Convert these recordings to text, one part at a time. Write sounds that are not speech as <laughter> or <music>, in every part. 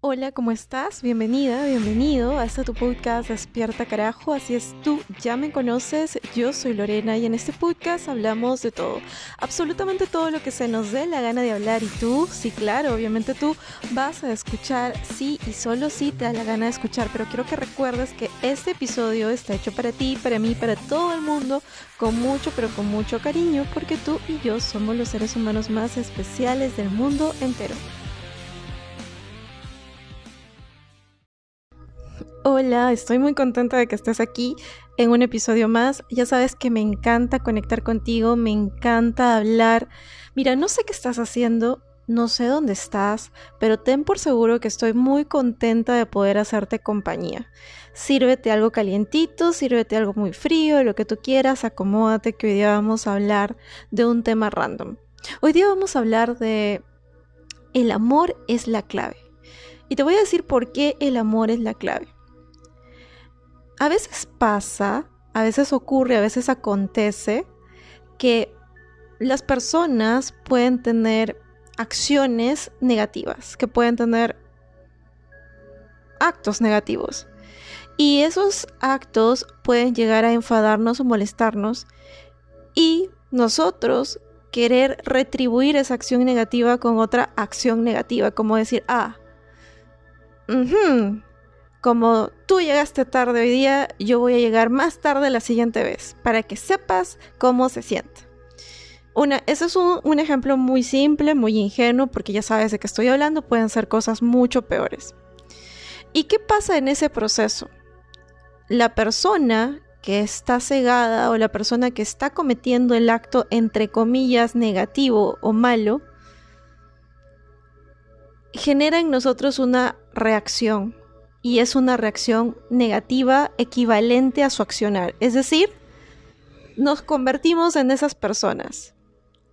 Hola, ¿cómo estás? Bienvenida, bienvenido a este tu podcast Despierta Carajo. Así es, tú ya me conoces, yo soy Lorena y en este podcast hablamos de todo, absolutamente todo lo que se nos dé la gana de hablar. Y tú, sí, claro, obviamente tú vas a escuchar, sí y solo sí te da la gana de escuchar, pero quiero que recuerdes que este episodio está hecho para ti, para mí, para todo el mundo, con mucho, pero con mucho cariño, porque tú y yo somos los seres humanos más especiales del mundo entero. Hola, estoy muy contenta de que estés aquí en un episodio más. Ya sabes que me encanta conectar contigo, me encanta hablar. Mira, no sé qué estás haciendo, no sé dónde estás, pero ten por seguro que estoy muy contenta de poder hacerte compañía. Sírvete algo calientito, sírvete algo muy frío, lo que tú quieras, acomódate que hoy día vamos a hablar de un tema random. Hoy día vamos a hablar de el amor es la clave. Y te voy a decir por qué el amor es la clave a veces pasa, a veces ocurre, a veces acontece que las personas pueden tener acciones negativas, que pueden tener actos negativos. Y esos actos pueden llegar a enfadarnos o molestarnos y nosotros querer retribuir esa acción negativa con otra acción negativa, como decir, ah, como tú llegaste tarde hoy día, yo voy a llegar más tarde la siguiente vez, para que sepas cómo se siente. Una, ese es un, un ejemplo muy simple, muy ingenuo, porque ya sabes de qué estoy hablando, pueden ser cosas mucho peores. ¿Y qué pasa en ese proceso? La persona que está cegada o la persona que está cometiendo el acto entre comillas negativo o malo, genera en nosotros una reacción, y es una reacción negativa equivalente a su accionar. Es decir, nos convertimos en esas personas.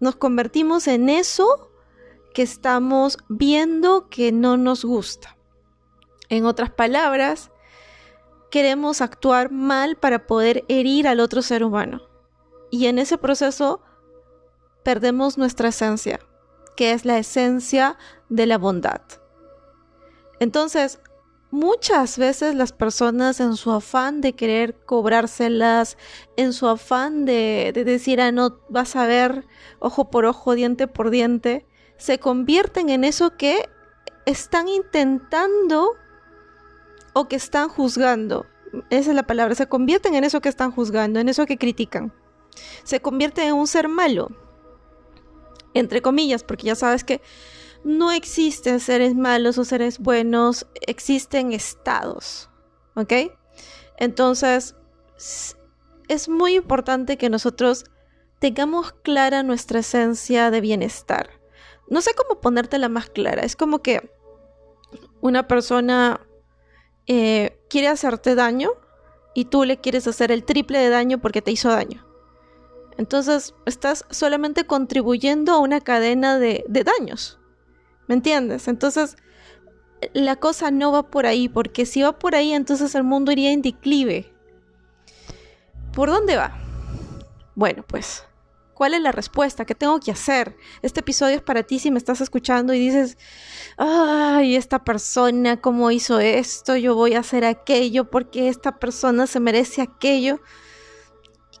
Nos convertimos en eso que estamos viendo que no nos gusta. En otras palabras, queremos actuar mal para poder herir al otro ser humano. Y en ese proceso perdemos nuestra esencia, que es la esencia de la bondad. Entonces, Muchas veces las personas en su afán de querer cobrárselas, en su afán de, decir, ah, no, vas a ver ojo por ojo, diente por diente, se convierten en eso que están intentando o que están juzgando. Esa es la palabra, se convierten en eso que están juzgando, en eso que critican. Se convierten en un ser malo, entre comillas, porque ya sabes que no existen seres malos o seres buenos, existen estados, ¿ok? Entonces, es muy importante que nosotros tengamos clara nuestra esencia de bienestar. No sé cómo ponértela más clara, es como que una persona eh, quiere hacerte daño y tú le quieres hacer el triple de daño porque te hizo daño. Entonces estás solamente contribuyendo a una cadena de daños. ¿Me entiendes? Entonces, la cosa no va por ahí, porque si va por ahí, entonces el mundo iría en declive. ¿Por dónde va? Bueno, pues, ¿cuál es la respuesta? ¿Qué tengo que hacer? Este episodio es para ti si me estás escuchando y dices, ay, esta persona, ¿cómo hizo esto? Yo voy a hacer aquello porque esta persona se merece aquello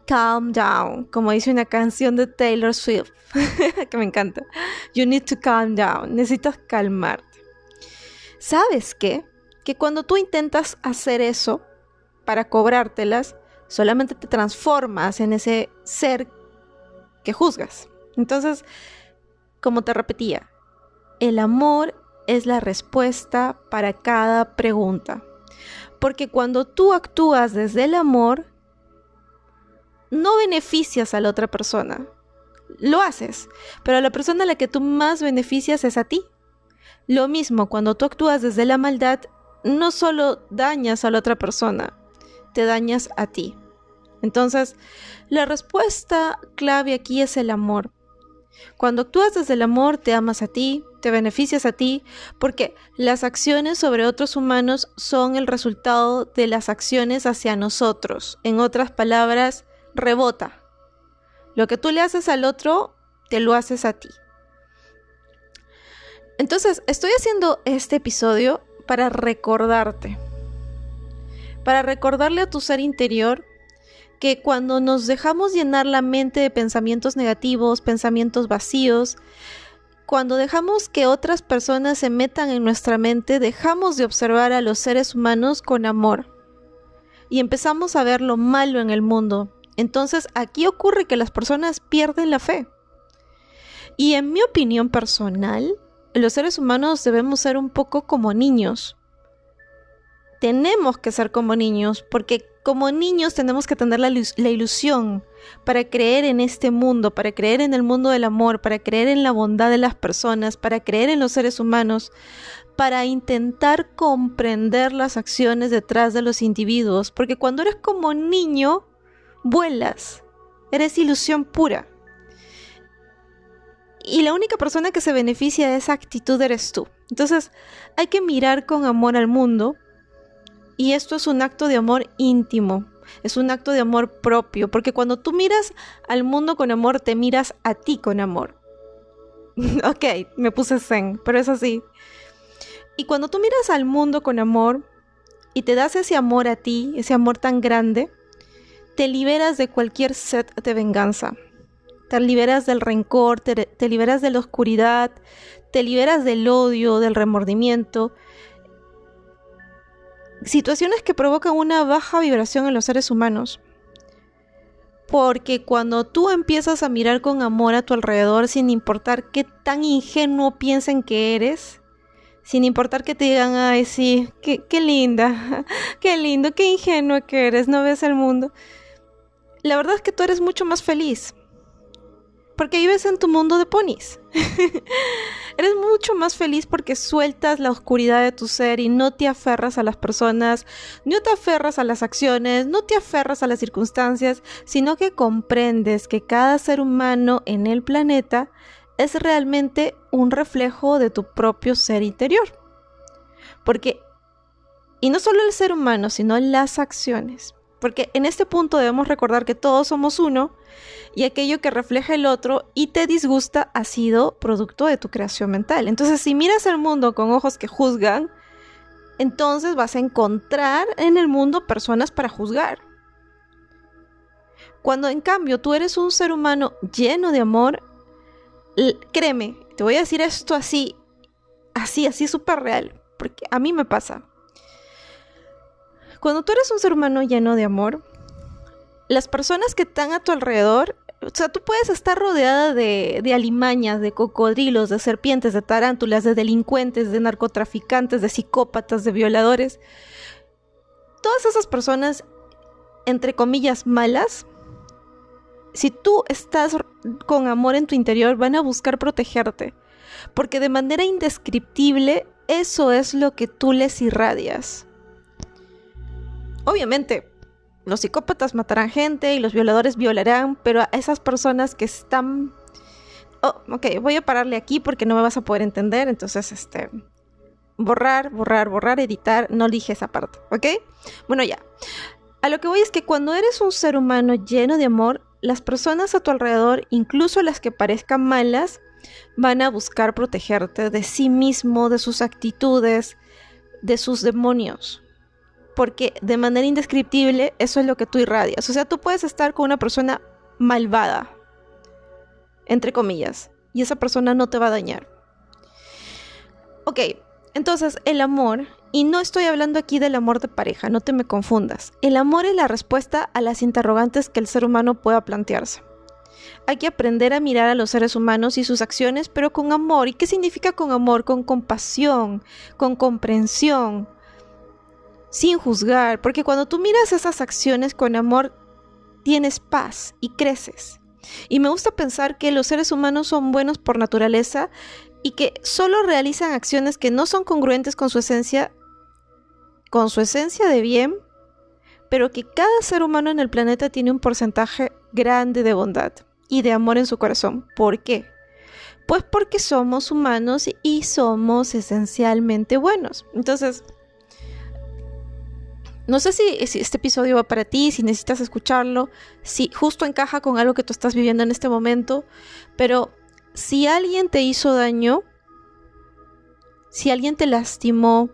calm down, como dice una canción de Taylor Swift, <laughs> que me encanta. You need to calm down, necesitas calmarte. ¿Sabes qué? Que cuando tú intentas hacer eso para cobrártelas, solamente te transformas en ese ser que juzgas. Entonces, como te repetía, el amor es la respuesta para cada pregunta. Porque cuando tú actúas desde el amor, no beneficias a la otra persona. Lo haces, pero la persona a la que tú más beneficias es a ti. Lo mismo, cuando tú actúas desde la maldad, no solo dañas a la otra persona, te dañas a ti. Entonces, la respuesta clave aquí es el amor. Cuando actúas desde el amor, te amas a ti, te beneficias a ti, porque las acciones sobre otros humanos son el resultado de las acciones hacia nosotros. En otras palabras, rebota. Lo que tú le haces al otro, te lo haces a ti. Entonces, estoy haciendo este episodio para recordarte, para recordarle a tu ser interior que cuando nos dejamos llenar la mente de pensamientos negativos, pensamientos vacíos, cuando dejamos que otras personas se metan en nuestra mente, dejamos de observar a los seres humanos con amor y empezamos a ver lo malo en el mundo. Entonces aquí ocurre que las personas pierden la fe. Y en mi opinión personal, los seres humanos debemos ser un poco como niños. Tenemos que ser como niños porque como niños tenemos que tener la, ilusión para creer en este mundo, para creer en el mundo del amor, para creer en la bondad de las personas, para creer en los seres humanos, para intentar comprender las acciones detrás de los individuos, porque cuando eres como niño, vuelas, eres ilusión pura. Y la única persona que se beneficia de esa actitud eres tú. Entonces hay que mirar con amor al mundo y esto es un acto de amor íntimo, es un acto de amor propio, porque cuando tú miras al mundo con amor, te miras a ti con amor. <laughs> ok, me puse zen, pero es así. Y cuando tú miras al mundo con amor y te das ese amor a ti, ese amor tan grande, te liberas de cualquier sed de venganza. Te liberas del rencor, te, liberas de la oscuridad, te liberas del odio, del remordimiento situaciones que provocan una baja vibración en los seres humanos. Porque cuando tú empiezas a mirar con amor a tu alrededor, sin importar qué tan ingenuo piensen que eres, sin importar que te digan, ay, sí, qué, qué linda, <laughs> qué lindo, qué ingenuo que eres, no ves el mundo. La verdad es que tú eres mucho más feliz. Porque vives en tu mundo de ponis. <laughs> Eres mucho más feliz porque sueltas la oscuridad de tu ser y no te aferras a las personas, no te aferras a las acciones, no te aferras a las circunstancias, sino que comprendes que cada ser humano en el planeta es realmente un reflejo de tu propio ser interior. Porque, y no solo el ser humano, sino las acciones. Porque en este punto debemos recordar que todos somos uno y aquello que refleja el otro y te disgusta ha sido producto de tu creación mental. Entonces, si miras el mundo con ojos que juzgan, entonces vas a encontrar en el mundo personas para juzgar. Cuando en cambio tú eres un ser humano lleno de amor, créeme, te voy a decir esto así, así, así súper real, porque a mí me pasa. Cuando tú eres un ser humano lleno de amor, las personas que están a tu alrededor, o sea, tú puedes estar rodeada de, de, alimañas, de cocodrilos, de serpientes, de tarántulas, de delincuentes, de narcotraficantes, de psicópatas, de violadores. Todas esas personas, entre comillas, malas, si tú estás con amor en tu interior, van a buscar protegerte. Porque de manera indescriptible, eso es lo que tú les irradias. Obviamente, los psicópatas matarán gente y los violadores violarán, pero a esas personas que están... Oh, ok, voy a pararle aquí porque no me vas a poder entender, entonces, este... Borrar, borrar, borrar, editar, no dije esa parte, ¿ok? Bueno, ya. A lo que voy es que cuando eres un ser humano lleno de amor, las personas a tu alrededor, incluso las que parezcan malas, van a buscar protegerte de sí mismo, de sus actitudes, de sus demonios porque de manera indescriptible eso es lo que tú irradias. O sea, tú puedes estar con una persona malvada, entre comillas, y esa persona no te va a dañar. Ok, entonces el amor, y no estoy hablando aquí del amor de pareja, no te me confundas. El amor es la respuesta a las interrogantes que el ser humano pueda plantearse. Hay que aprender a mirar a los seres humanos y sus acciones, pero con amor. ¿Y qué significa con amor? Con compasión, con comprensión, sin juzgar, porque cuando tú miras esas acciones con amor, tienes paz y creces. Y me gusta pensar que los seres humanos son buenos por naturaleza y que solo realizan acciones que no son congruentes con su esencia, con su esencia de bien, pero que cada ser humano en el planeta tiene un porcentaje grande de bondad y de amor en su corazón. ¿Por qué? Pues porque somos humanos y somos esencialmente buenos. Entonces, no sé si, este episodio va para ti, si necesitas escucharlo, si justo encaja con algo que tú estás viviendo en este momento, pero si alguien te hizo daño, si alguien te lastimó,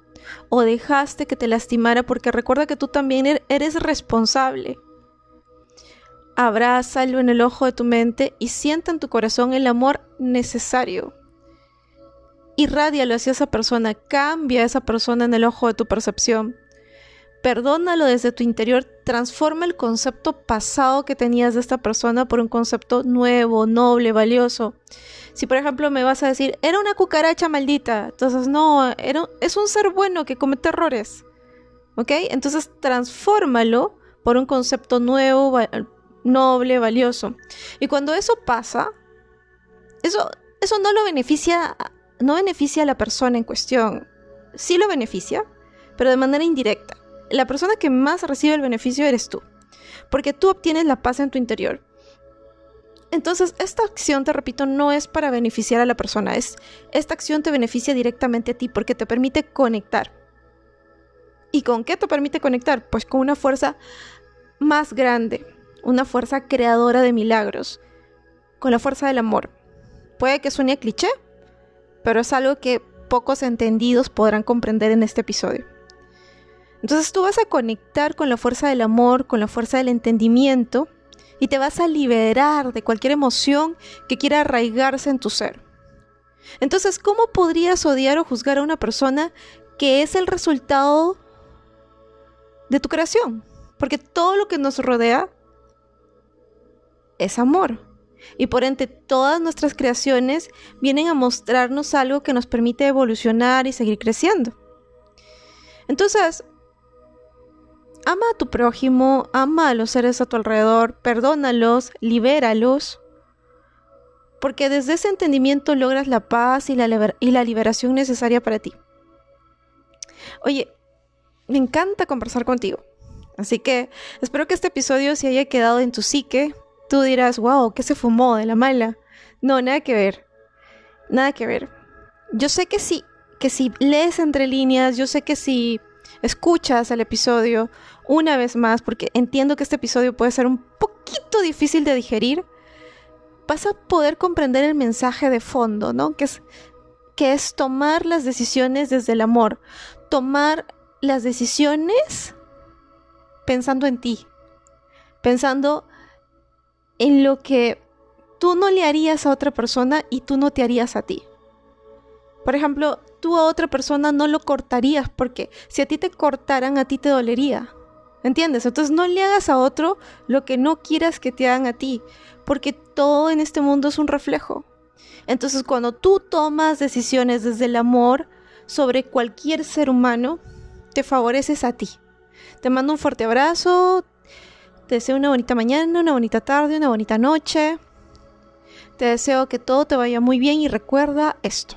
o dejaste que te lastimara porque recuerda que tú también er-, eres responsable. Abrázalo en el ojo de tu mente y sienta en tu corazón el amor necesario. Irradialo hacia esa persona, cambia a esa persona en el ojo de tu percepción. Perdónalo desde tu interior, transforma el concepto pasado que tenías de esta persona por un concepto nuevo, noble, valioso. Si por ejemplo me vas a decir, era una cucaracha maldita, entonces no, era, es un ser bueno que comete errores. ¿Ok? Entonces transfórmalo por un concepto nuevo, noble, valioso. Y cuando eso pasa, eso, eso no lo beneficia, no beneficia a la persona en cuestión. Sí lo beneficia, pero de manera indirecta la persona que más recibe el beneficio eres tú, porque tú obtienes la paz en tu interior. Entonces, esta acción, te repito, no es para beneficiar a la persona, es esta acción te beneficia directamente a ti porque te permite conectar. ¿Y con qué te permite conectar? Pues con una fuerza más grande, una fuerza creadora de milagros, con la fuerza del amor. Puede que suene cliché, pero es algo que pocos entendidos podrán comprender en este episodio. Entonces tú vas a conectar con la fuerza del amor, con la fuerza del entendimiento y te vas a liberar de cualquier emoción que quiera arraigarse en tu ser. Entonces, ¿cómo podrías odiar o juzgar a una persona que es el resultado de tu creación? Porque todo lo que nos rodea es amor. Y por ende, todas nuestras creaciones vienen a mostrarnos algo que nos permite evolucionar y seguir creciendo. Entonces, Ama a tu prójimo, ama a los seres a tu alrededor, perdónalos, libéralos, porque desde ese entendimiento logras la paz y la, liberación necesaria para ti. Oye, me encanta conversar contigo, así que espero que este episodio se haya quedado en tu psique. Tú dirás, wow, ¿qué se fumó de la mala? No, nada que ver, nada que ver. Yo sé que sí, que si lees entre líneas, yo sé que si escuchas el episodio una vez más, porque entiendo que este episodio puede ser un poquito difícil de digerir, vas a poder comprender el mensaje de fondo, ¿no? Que es, que es tomar las decisiones desde el amor, tomar las decisiones pensando en ti, pensando en lo que tú no le harías a otra persona y tú no te harías a ti. Por ejemplo, tú a otra persona no lo cortarías porque si a ti te cortaran, a ti te dolería. ¿Entiendes? Entonces no le hagas a otro lo que no quieras que te hagan a ti, porque todo en este mundo es un reflejo. Entonces cuando tú tomas decisiones desde el amor sobre cualquier ser humano, te favoreces a ti. Te mando un fuerte abrazo, te deseo una bonita mañana, una bonita tarde, una bonita noche. Te deseo que todo te vaya muy bien y recuerda esto